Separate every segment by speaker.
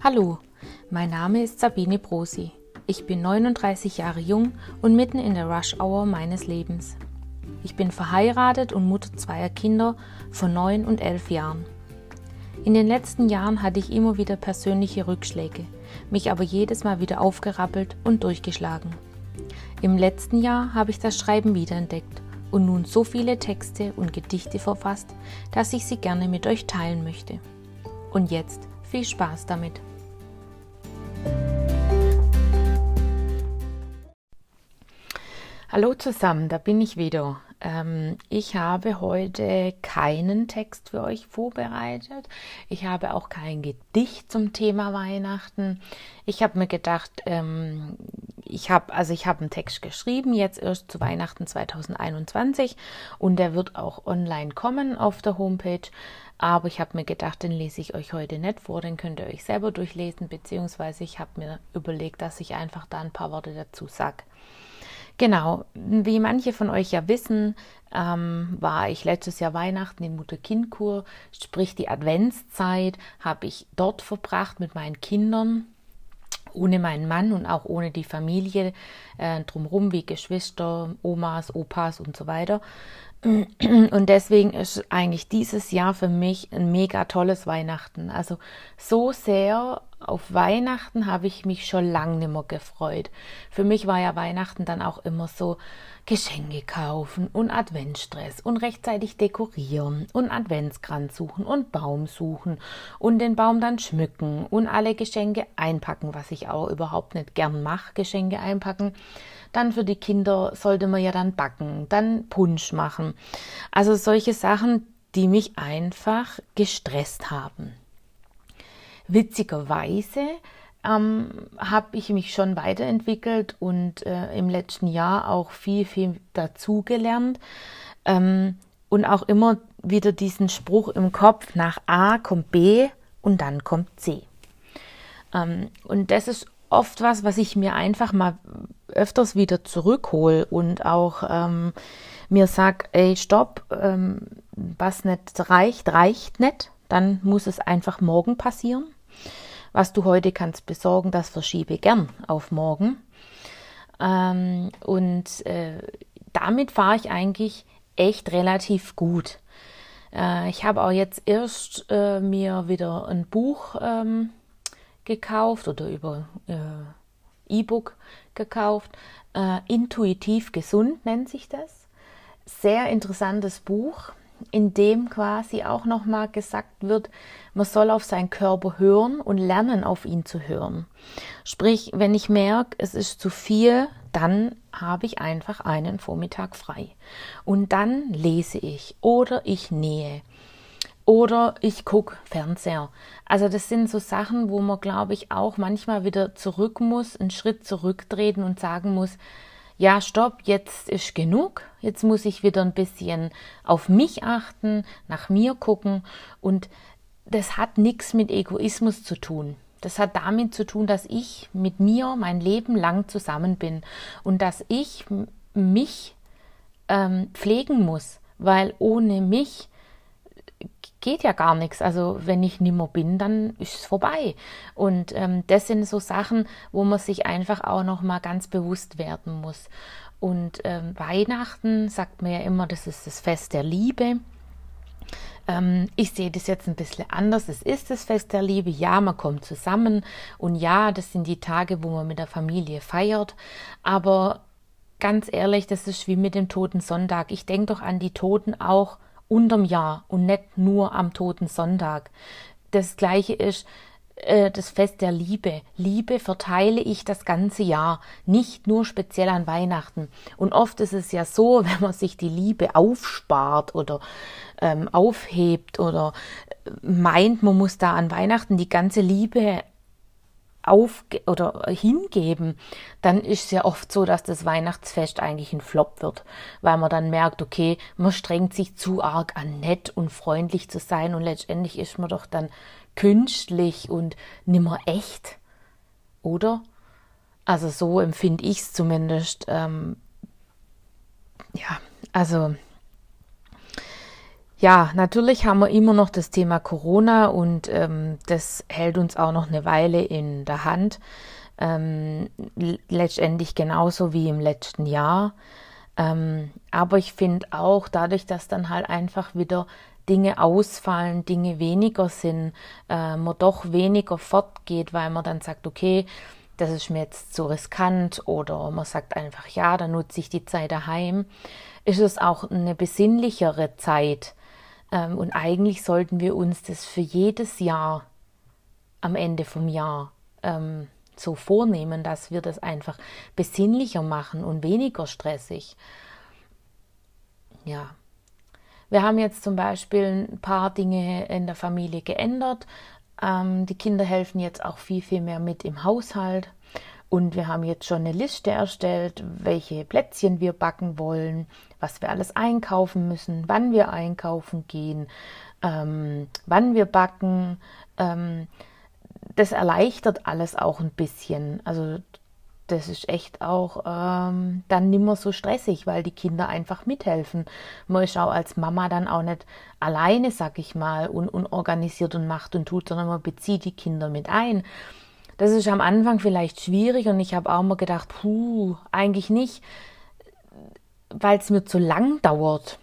Speaker 1: Hallo, mein Name ist Sabine Brosi. Ich bin 39 Jahre jung und mitten in der Rush-Hour meines Lebens. Ich bin verheiratet und Mutter zweier Kinder von 9 und 11 Jahren. In den letzten Jahren hatte ich immer wieder persönliche Rückschläge, mich aber jedes Mal wieder aufgerappelt und durchgeschlagen. Im letzten Jahr habe ich das Schreiben wiederentdeckt und nun so viele Texte und Gedichte verfasst, dass ich sie gerne mit euch teilen möchte. Und jetzt viel Spaß damit! Hallo zusammen, da bin ich wieder. Ähm, ich habe heute keinen Text für euch vorbereitet. Ich habe auch kein Gedicht zum Thema Weihnachten. Ich habe mir gedacht, ähm, ich habe also ich habe einen Text geschrieben jetzt erst zu Weihnachten 2021 und der wird auch online kommen auf der Homepage. Aber ich habe mir gedacht, den lese ich euch heute nicht vor, den könnt ihr euch selber durchlesen, beziehungsweise ich habe mir überlegt, dass ich einfach da ein paar Worte dazu sage. Genau, wie manche von euch ja wissen, ähm, war ich letztes Jahr Weihnachten in Mutter-Kind-Kur, sprich die Adventszeit, habe ich dort verbracht mit meinen Kindern, ohne meinen Mann und auch ohne die Familie äh, drumherum, wie Geschwister, Omas, Opas und so weiter. Und deswegen ist eigentlich dieses Jahr für mich ein mega tolles Weihnachten. Also so sehr auf Weihnachten habe ich mich schon lange nicht mehr gefreut. Für mich war ja Weihnachten dann auch immer so Geschenke kaufen und Adventstress und rechtzeitig dekorieren und Adventskranz suchen und Baum suchen und den Baum dann schmücken und alle Geschenke einpacken, was ich auch überhaupt nicht gern mache, Geschenke einpacken. Dann für die Kinder sollte man ja dann backen, dann Punsch machen. Also solche Sachen, die mich einfach gestresst haben. Witzigerweise ähm, habe ich mich schon weiterentwickelt und äh, im letzten Jahr auch viel, viel dazugelernt ähm, und auch immer wieder diesen Spruch im Kopf, nach A kommt B und dann kommt C. Ähm, und das ist oft was, was ich mir einfach mal öfters wieder zurückhole und auch ähm, mir sag, ey, stopp, ähm, was nicht reicht, reicht nicht, dann muss es einfach morgen passieren. Was du heute kannst besorgen, das verschiebe gern auf morgen. Ähm, und äh, damit fahre ich eigentlich echt relativ gut. Äh, ich habe auch jetzt erst äh, mir wieder ein Buch ähm, gekauft oder über äh, E-Book gekauft. Äh, Intuitiv gesund nennt sich das. Sehr interessantes Buch in dem quasi auch nochmal gesagt wird, man soll auf seinen Körper hören und lernen, auf ihn zu hören. Sprich, wenn ich merke, es ist zu viel, dann habe ich einfach einen Vormittag frei. Und dann lese ich oder ich nähe oder ich gucke Fernseher. Also das sind so Sachen, wo man, glaube ich, auch manchmal wieder zurück muss, einen Schritt zurücktreten und sagen muss, ja, stopp, jetzt ist genug, jetzt muss ich wieder ein bisschen auf mich achten, nach mir gucken. Und das hat nichts mit Egoismus zu tun. Das hat damit zu tun, dass ich mit mir mein Leben lang zusammen bin und dass ich mich ähm, pflegen muss, weil ohne mich geht ja gar nichts. Also wenn ich nimmer bin, dann ist es vorbei. Und ähm, das sind so Sachen, wo man sich einfach auch noch mal ganz bewusst werden muss. Und ähm, Weihnachten sagt man ja immer, das ist das Fest der Liebe. Ähm, ich sehe das jetzt ein bisschen anders. Es ist das Fest der Liebe. Ja, man kommt zusammen. Und ja, das sind die Tage, wo man mit der Familie feiert. Aber ganz ehrlich, das ist wie mit dem Toten Sonntag. Ich denke doch an die Toten auch unterm Jahr und nicht nur am Toten Sonntag. Das gleiche ist äh, das Fest der Liebe. Liebe verteile ich das ganze Jahr, nicht nur speziell an Weihnachten. Und oft ist es ja so, wenn man sich die Liebe aufspart oder ähm, aufhebt oder äh, meint, man muss da an Weihnachten die ganze Liebe auf oder hingeben, dann ist es ja oft so, dass das Weihnachtsfest eigentlich ein Flop wird, weil man dann merkt, okay, man strengt sich zu arg an, nett und freundlich zu sein und letztendlich ist man doch dann künstlich und nimmer echt, oder? Also so empfinde ich es zumindest. Ähm, ja, also Ja, natürlich haben wir immer noch das Thema Corona und ähm, das hält uns auch noch eine Weile in der Hand. Ähm, letztendlich genauso wie im letzten Jahr. Ähm, aber ich finde auch, dadurch, dass dann halt einfach wieder Dinge ausfallen, Dinge weniger sind, äh, man doch weniger fortgeht, weil man dann sagt, okay, das ist mir jetzt zu riskant oder man sagt einfach, ja, dann nutze ich die Zeit daheim, ist es auch eine besinnlichere Zeit und eigentlich sollten wir uns das für jedes Jahr am Ende vom Jahr ähm, so vornehmen, dass wir das einfach besinnlicher machen und weniger stressig. Ja. Wir haben jetzt zum Beispiel ein paar Dinge in der Familie geändert. Ähm, die Kinder helfen jetzt auch viel, viel mehr mit im Haushalt. Und wir haben jetzt schon eine Liste erstellt, welche Plätzchen wir backen wollen, was wir alles einkaufen müssen, wann wir einkaufen gehen, ähm, wann wir backen. Ähm, das erleichtert alles auch ein bisschen. Also das ist echt auch ähm, dann nimmer so stressig, weil die Kinder einfach mithelfen. Man ist auch als Mama dann auch nicht alleine, sag ich mal, und unorganisiert und macht und tut, sondern man bezieht die Kinder mit ein. Das ist am Anfang vielleicht schwierig und ich habe auch mal gedacht, puh, eigentlich nicht, weil es mir zu lang dauert,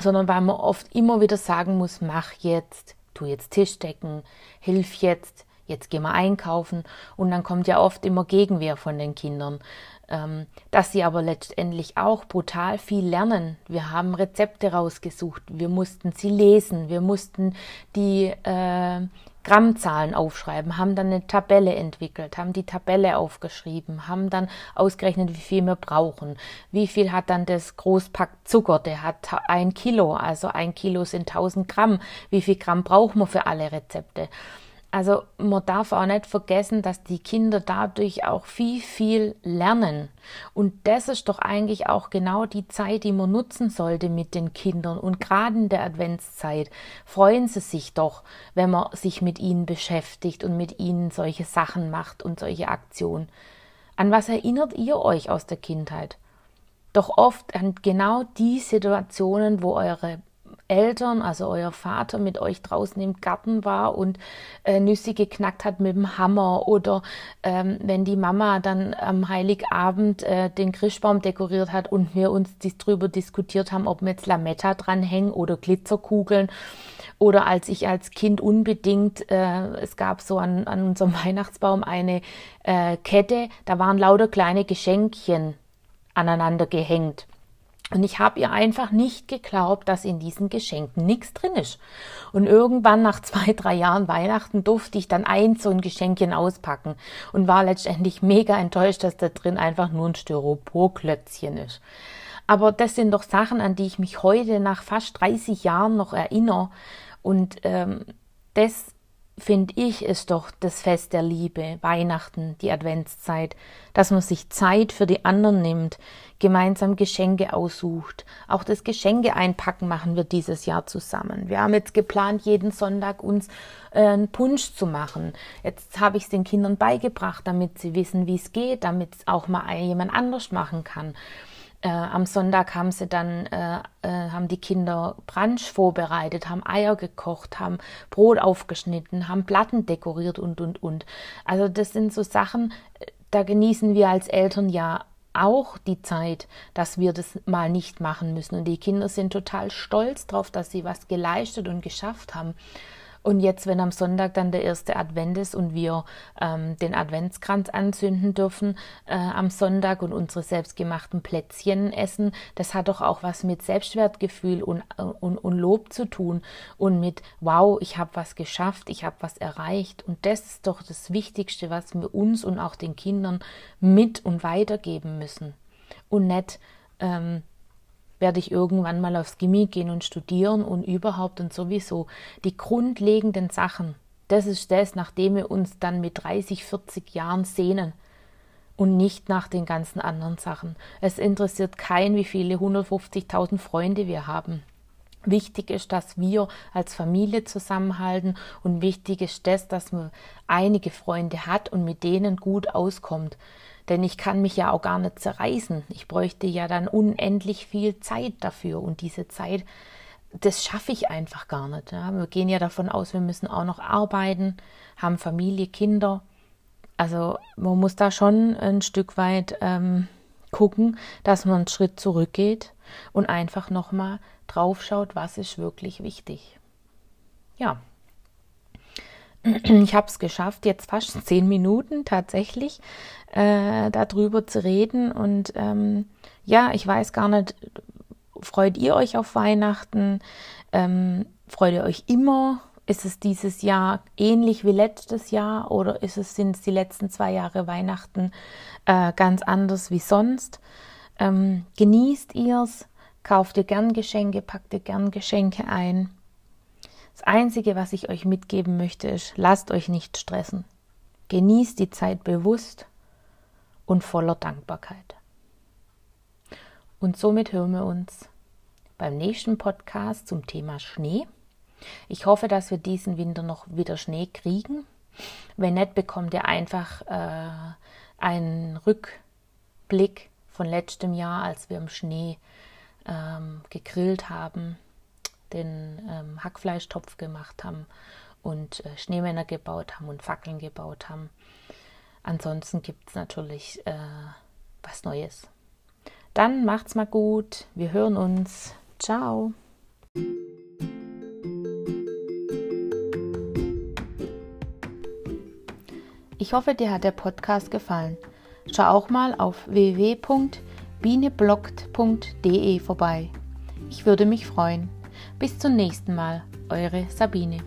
Speaker 1: sondern weil man oft immer wieder sagen muss, mach jetzt, tu jetzt Tisch decken, hilf jetzt, jetzt gehen wir einkaufen und dann kommt ja oft immer Gegenwehr von den Kindern. Ähm, dass sie aber letztendlich auch brutal viel lernen. Wir haben Rezepte rausgesucht, wir mussten sie lesen, wir mussten die äh, Grammzahlen aufschreiben, haben dann eine Tabelle entwickelt, haben die Tabelle aufgeschrieben, haben dann ausgerechnet, wie viel wir brauchen. Wie viel hat dann das Großpack Zucker? Der hat ein Kilo, also ein Kilo sind 1000 Gramm. Wie viel Gramm brauchen wir für alle Rezepte? Also man darf auch nicht vergessen, dass die Kinder dadurch auch viel, viel lernen. Und das ist doch eigentlich auch genau die Zeit, die man nutzen sollte mit den Kindern. Und gerade in der Adventszeit freuen sie sich doch, wenn man sich mit ihnen beschäftigt und mit ihnen solche Sachen macht und solche Aktionen. An was erinnert ihr euch aus der Kindheit? Doch oft an genau die Situationen, wo eure Eltern, also euer Vater mit euch draußen im Garten war und äh, Nüsse geknackt hat mit dem Hammer oder ähm, wenn die Mama dann am Heiligabend äh, den Christbaum dekoriert hat und wir uns dies drüber diskutiert haben, ob wir jetzt Lametta dranhängen oder Glitzerkugeln oder als ich als Kind unbedingt, äh, es gab so an, an unserem Weihnachtsbaum eine äh, Kette, da waren lauter kleine Geschenkchen aneinander gehängt. Und ich habe ihr einfach nicht geglaubt, dass in diesen Geschenken nichts drin ist. Und irgendwann nach zwei, drei Jahren Weihnachten durfte ich dann ein so ein Geschenkchen auspacken und war letztendlich mega enttäuscht, dass da drin einfach nur ein Styroporklötzchen ist. Aber das sind doch Sachen, an die ich mich heute nach fast 30 Jahren noch erinnere. Und ähm, das finde ich, ist doch das Fest der Liebe, Weihnachten, die Adventszeit, dass man sich Zeit für die anderen nimmt, gemeinsam Geschenke aussucht. Auch das Geschenke einpacken machen wir dieses Jahr zusammen. Wir haben jetzt geplant, jeden Sonntag uns äh, einen Punsch zu machen. Jetzt habe ich es den Kindern beigebracht, damit sie wissen, wie es geht, damit es auch mal jemand anders machen kann. Äh, am Sonntag haben sie dann, äh, äh, haben die Kinder Brunch vorbereitet, haben Eier gekocht, haben Brot aufgeschnitten, haben Platten dekoriert und, und, und. Also das sind so Sachen, äh, da genießen wir als Eltern ja auch die Zeit, dass wir das mal nicht machen müssen. Und die Kinder sind total stolz drauf, dass sie was geleistet und geschafft haben. Und jetzt, wenn am Sonntag dann der erste Advent ist und wir ähm, den Adventskranz anzünden dürfen äh, am Sonntag und unsere selbstgemachten Plätzchen essen, das hat doch auch was mit Selbstwertgefühl und, und, und Lob zu tun und mit, wow, ich habe was geschafft, ich habe was erreicht. Und das ist doch das Wichtigste, was wir uns und auch den Kindern mit und weitergeben müssen. Und nicht, ähm, werde ich irgendwann mal aufs Gimmi gehen und studieren und überhaupt und sowieso die grundlegenden Sachen. Das ist das, nachdem wir uns dann mit 30, 40 Jahren sehnen und nicht nach den ganzen anderen Sachen. Es interessiert keinen, wie viele 150.000 Freunde wir haben. Wichtig ist, dass wir als Familie zusammenhalten und wichtig ist das, dass man einige Freunde hat und mit denen gut auskommt. Denn ich kann mich ja auch gar nicht zerreißen. Ich bräuchte ja dann unendlich viel Zeit dafür. Und diese Zeit das schaffe ich einfach gar nicht. Ja. Wir gehen ja davon aus, wir müssen auch noch arbeiten, haben Familie, Kinder. Also man muss da schon ein Stück weit ähm, gucken, dass man einen Schritt zurückgeht und einfach nochmal drauf schaut, was ist wirklich wichtig. Ja, ich habe es geschafft, jetzt fast zehn Minuten tatsächlich äh, darüber zu reden. Und ähm, ja, ich weiß gar nicht, freut ihr euch auf Weihnachten? Ähm, freut ihr euch immer? Ist es dieses Jahr ähnlich wie letztes Jahr oder ist es, sind es die letzten zwei Jahre Weihnachten äh, ganz anders wie sonst? Ähm, genießt es? Kauft ihr gern Geschenke? Packt ihr gern Geschenke ein? Das Einzige, was ich euch mitgeben möchte, ist, lasst euch nicht stressen. Genießt die Zeit bewusst und voller Dankbarkeit. Und somit hören wir uns beim nächsten Podcast zum Thema Schnee. Ich hoffe, dass wir diesen Winter noch wieder Schnee kriegen. Wenn nicht, bekommt ihr einfach äh, einen Rückblick von letztem Jahr, als wir im Schnee ähm, gegrillt haben den ähm, Hackfleischtopf gemacht haben und äh, Schneemänner gebaut haben und Fackeln gebaut haben. Ansonsten gibt es natürlich äh, was Neues. Dann macht's mal gut. Wir hören uns. Ciao. Ich hoffe, dir hat der Podcast gefallen. Schau auch mal auf www.bieneblockt.de vorbei. Ich würde mich freuen. Bis zum nächsten Mal, eure Sabine.